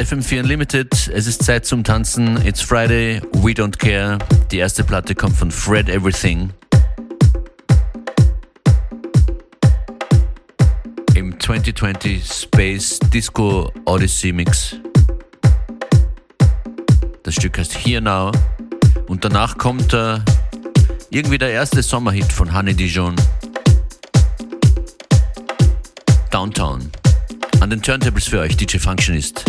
Hier ist FM4 Unlimited. Es ist Zeit zum Tanzen. It's Friday. We don't care. Die erste Platte kommt von Fred Everything. Im 2020 Space Disco Odyssey Mix. Das Stück heißt Here Now. Und danach kommt äh, irgendwie der erste Sommerhit von Honey Dijon. Downtown. An den Turntables für euch DJ Functionist.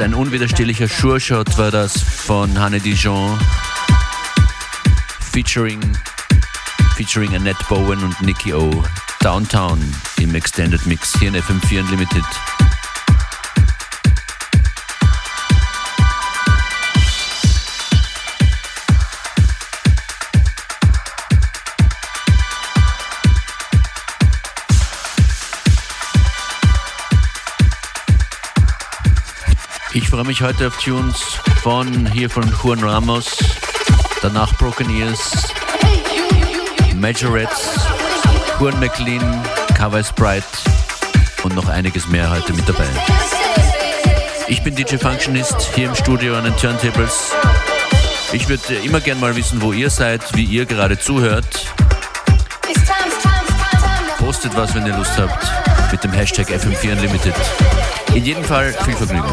Ein unwiderstehlicher Sure-Shot war das von Hanne Dijon. Featuring, featuring Annette Bowen und Nicky O. Downtown im Extended Mix hier in FM4 Unlimited. Freue mich heute auf Tunes von hier von Juan Ramos, danach Broken Ears, Majorettes, Juan McLean, Cover Sprite und noch einiges mehr heute mit dabei. Ich bin DJ Functionist hier im Studio an den Turntables. Ich würde immer gern mal wissen, wo ihr seid, wie ihr gerade zuhört. Postet was, wenn ihr Lust habt, mit dem Hashtag FM4 Unlimited. In jedem Fall viel Vergnügen.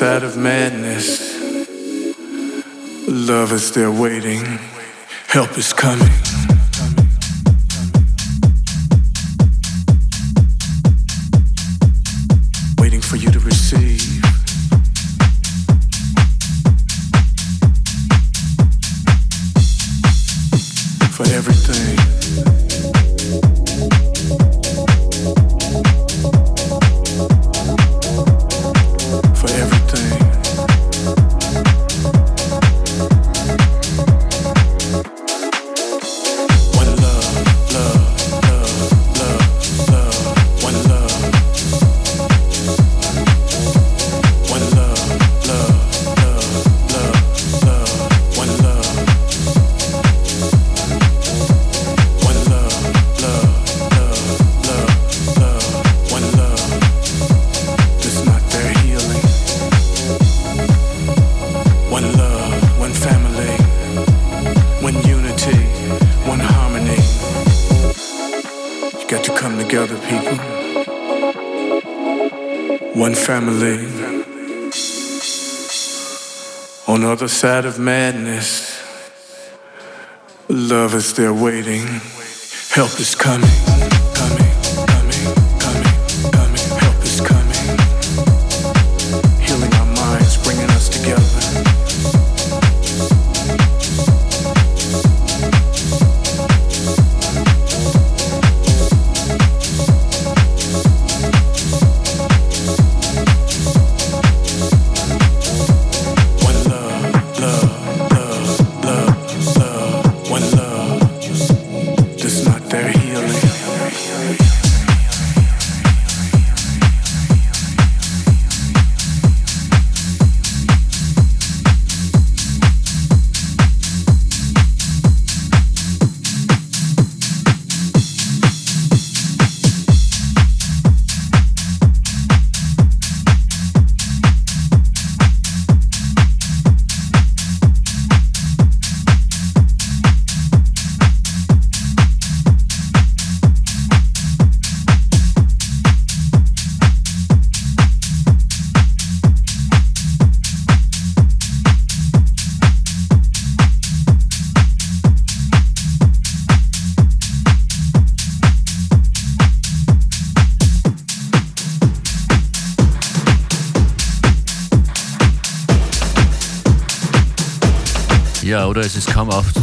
side of madness. Love is there waiting, help is coming. Other side of madness. Love is there waiting. Help is coming.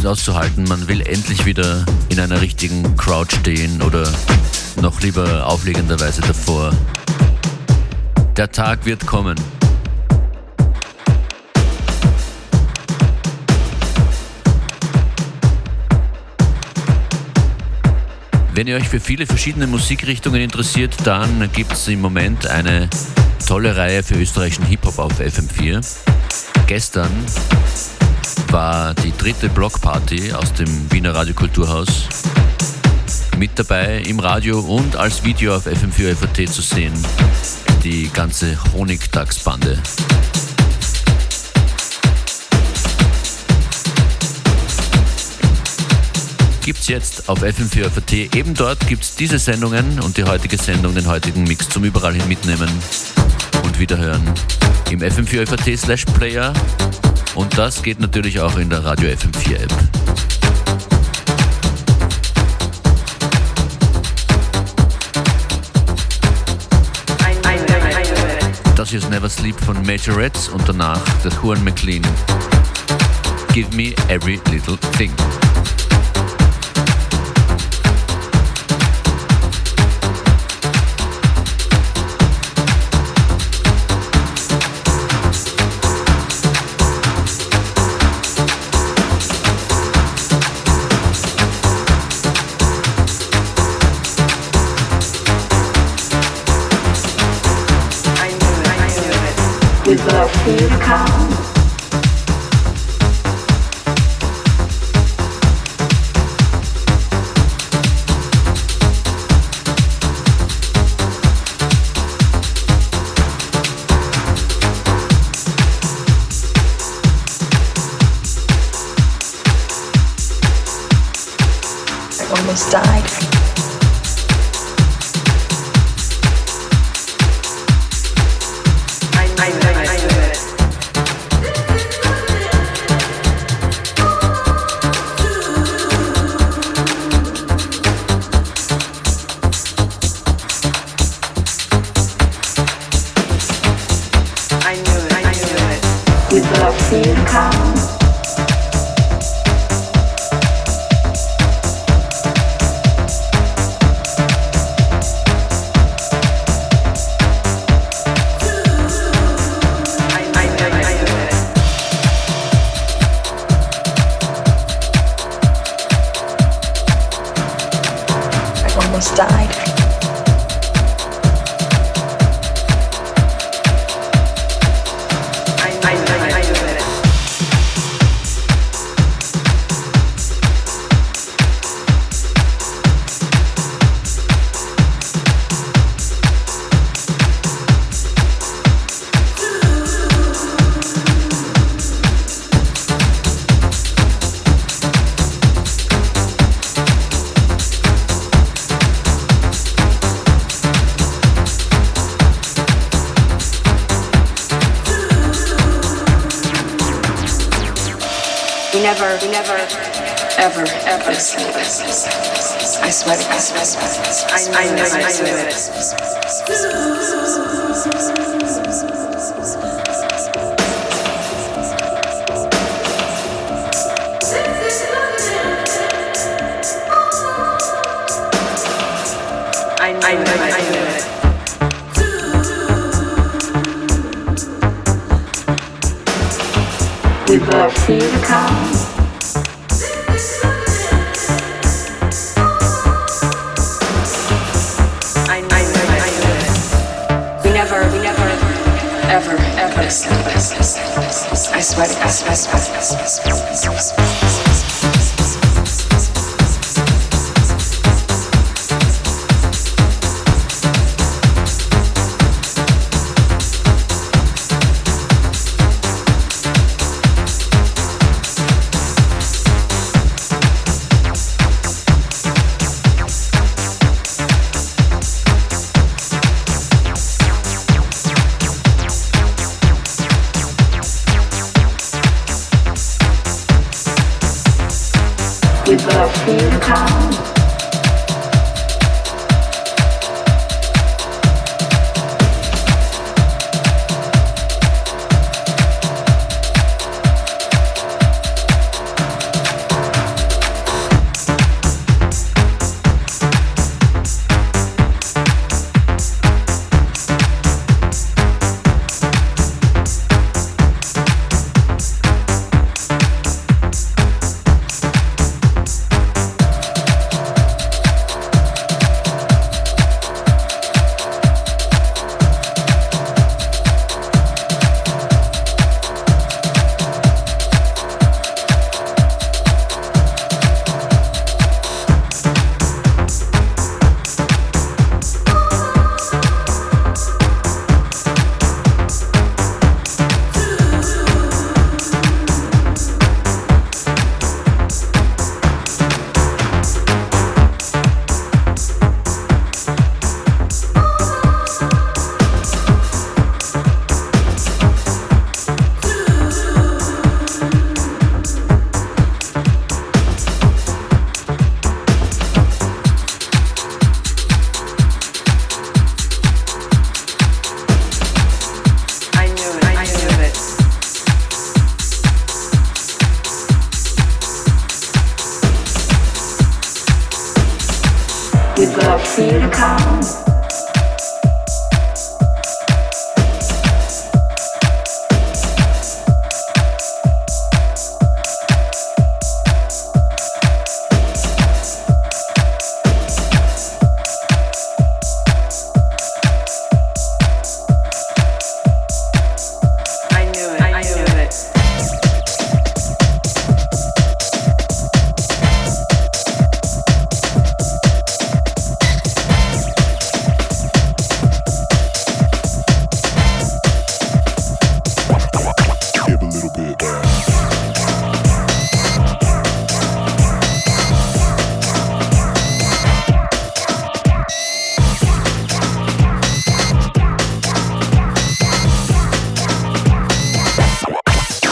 Kaum auszuhalten. Man will endlich wieder in einer richtigen Crowd stehen oder noch lieber auflegenderweise davor. Der Tag wird kommen. Wenn ihr euch für viele verschiedene Musikrichtungen interessiert, dann gibt es im Moment eine tolle Reihe für österreichischen Hip-Hop auf FM4. Gestern war die dritte Blockparty aus dem Wiener Radiokulturhaus. Mit dabei im Radio und als Video auf FM4 FAT zu sehen, die ganze Honigtagsbande. Gibt's jetzt auf FM4 FAT. Eben dort gibt's diese Sendungen und die heutige Sendung, den heutigen Mix zum überall hin mitnehmen und wiederhören im FM4 FAT slash Player und das geht natürlich auch in der Radio FM4 App. Das ist Never Sleep von Majorettes und danach das Juan McLean. Give me every little thing. Never, we kindness, kindness. I know, I know, I know. We brought fear to come. For you to come. I swear to God,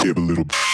give a little.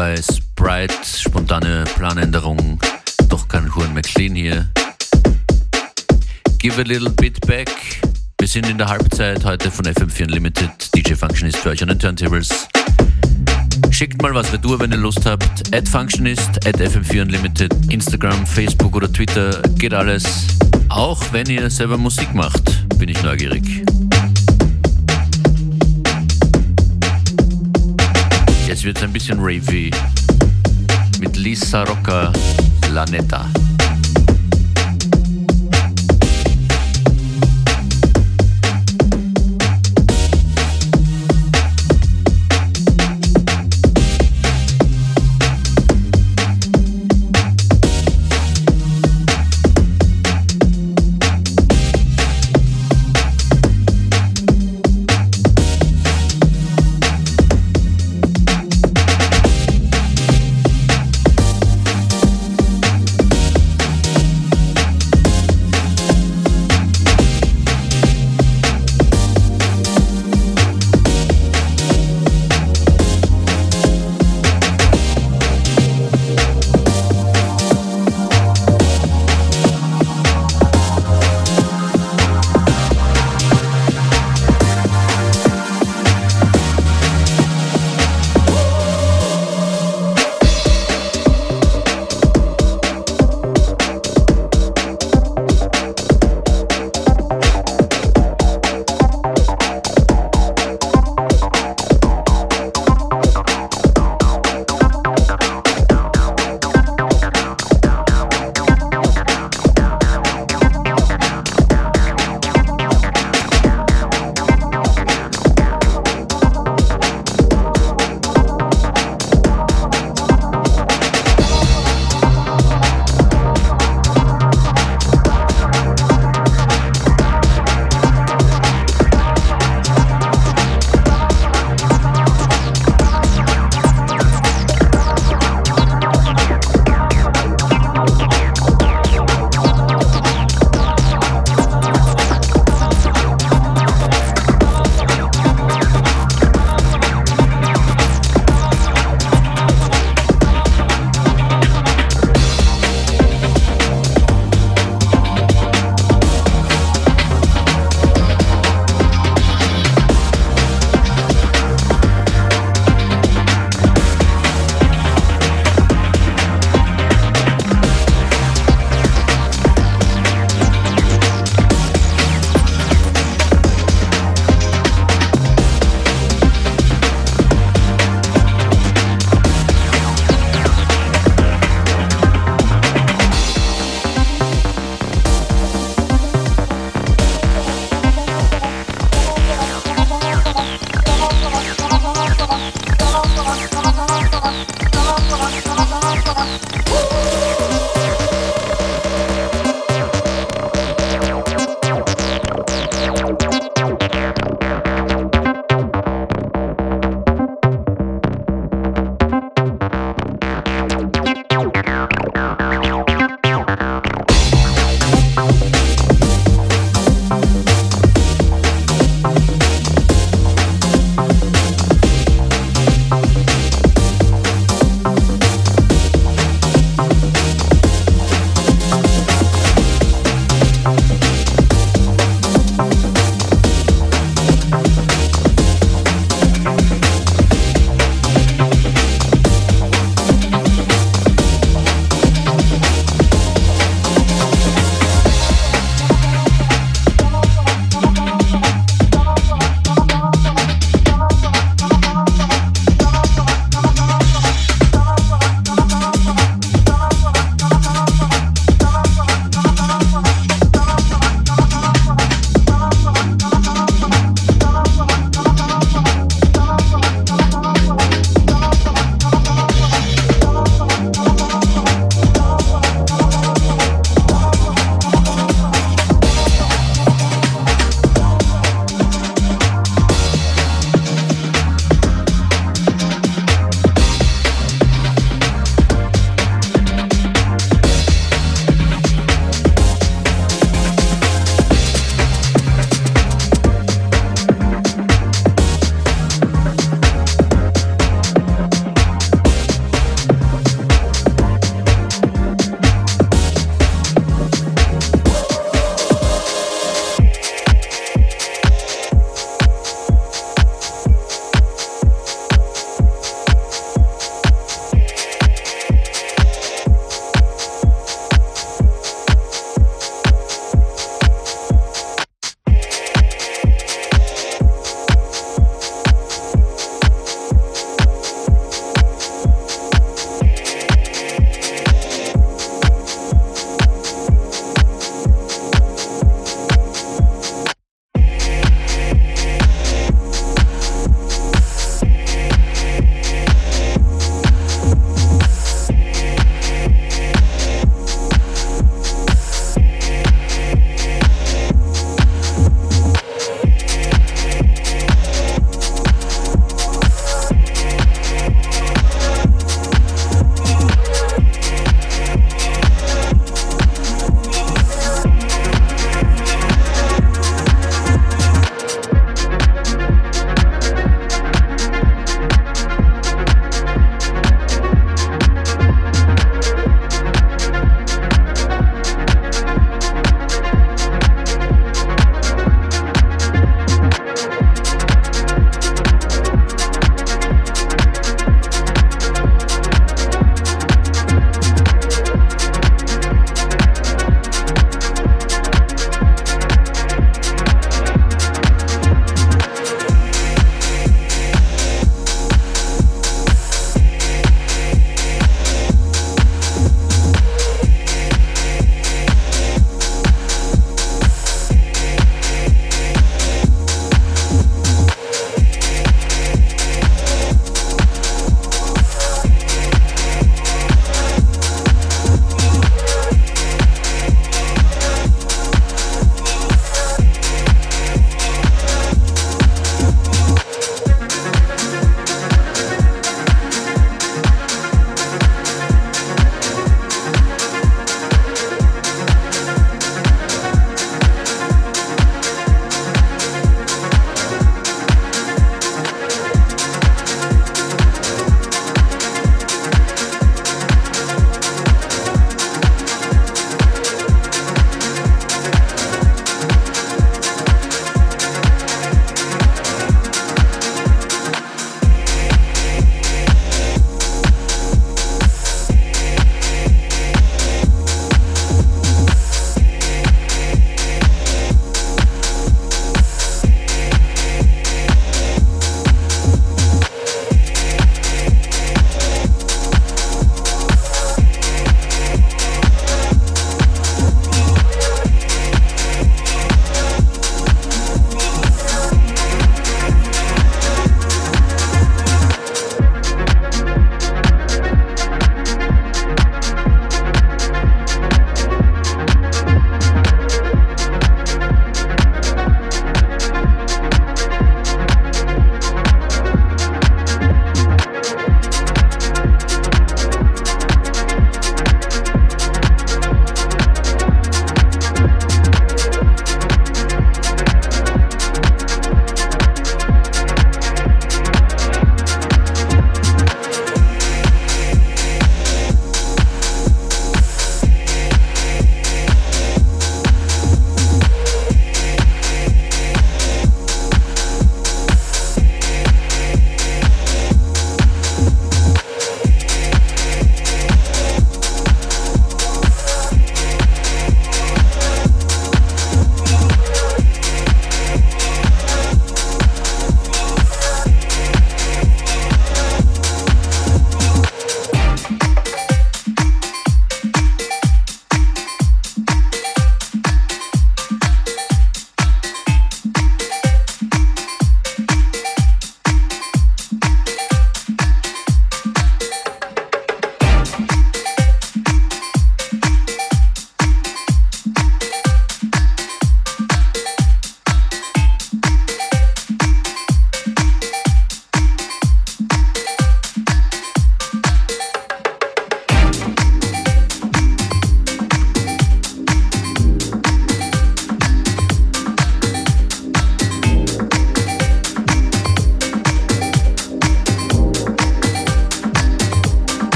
I swear, I swear, I swear, I swear, I swear. a little bit back. Wir sind in der Halbzeit heute von FM4 Unlimited. DJ Functionist für euch an den Turntables. Schickt mal was retour, wenn ihr Lust habt. At Functionist, at FM4 Unlimited, Instagram, Facebook oder Twitter, geht alles. Auch wenn ihr selber Musik macht, bin ich neugierig. Jetzt wird es ein bisschen ravey mit Lisa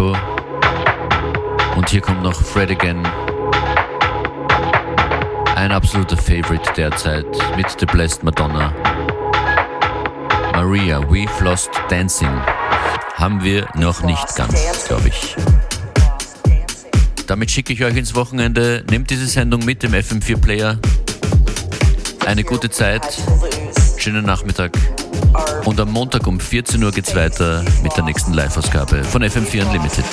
Nico. Und hier kommt noch Fred Again. Ein absoluter Favorite derzeit mit The Blessed Madonna. Maria, We've Lost Dancing. Haben wir noch nicht ganz, glaube ich. Damit schicke ich euch ins Wochenende. Nehmt diese Sendung mit im FM4 Player. Eine gute Zeit. Schönen Nachmittag. Und am Montag um 14 Uhr geht's weiter mit der nächsten Live-Ausgabe von FM4 Unlimited.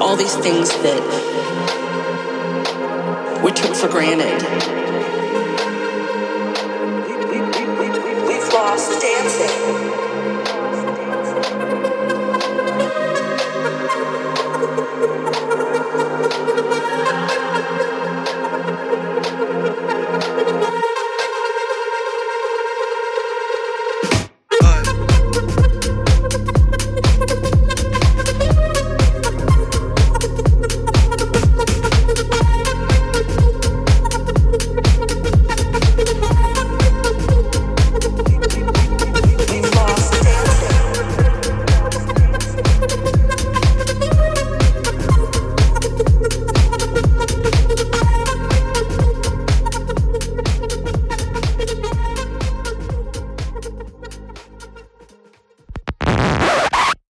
All these things that we took for granted.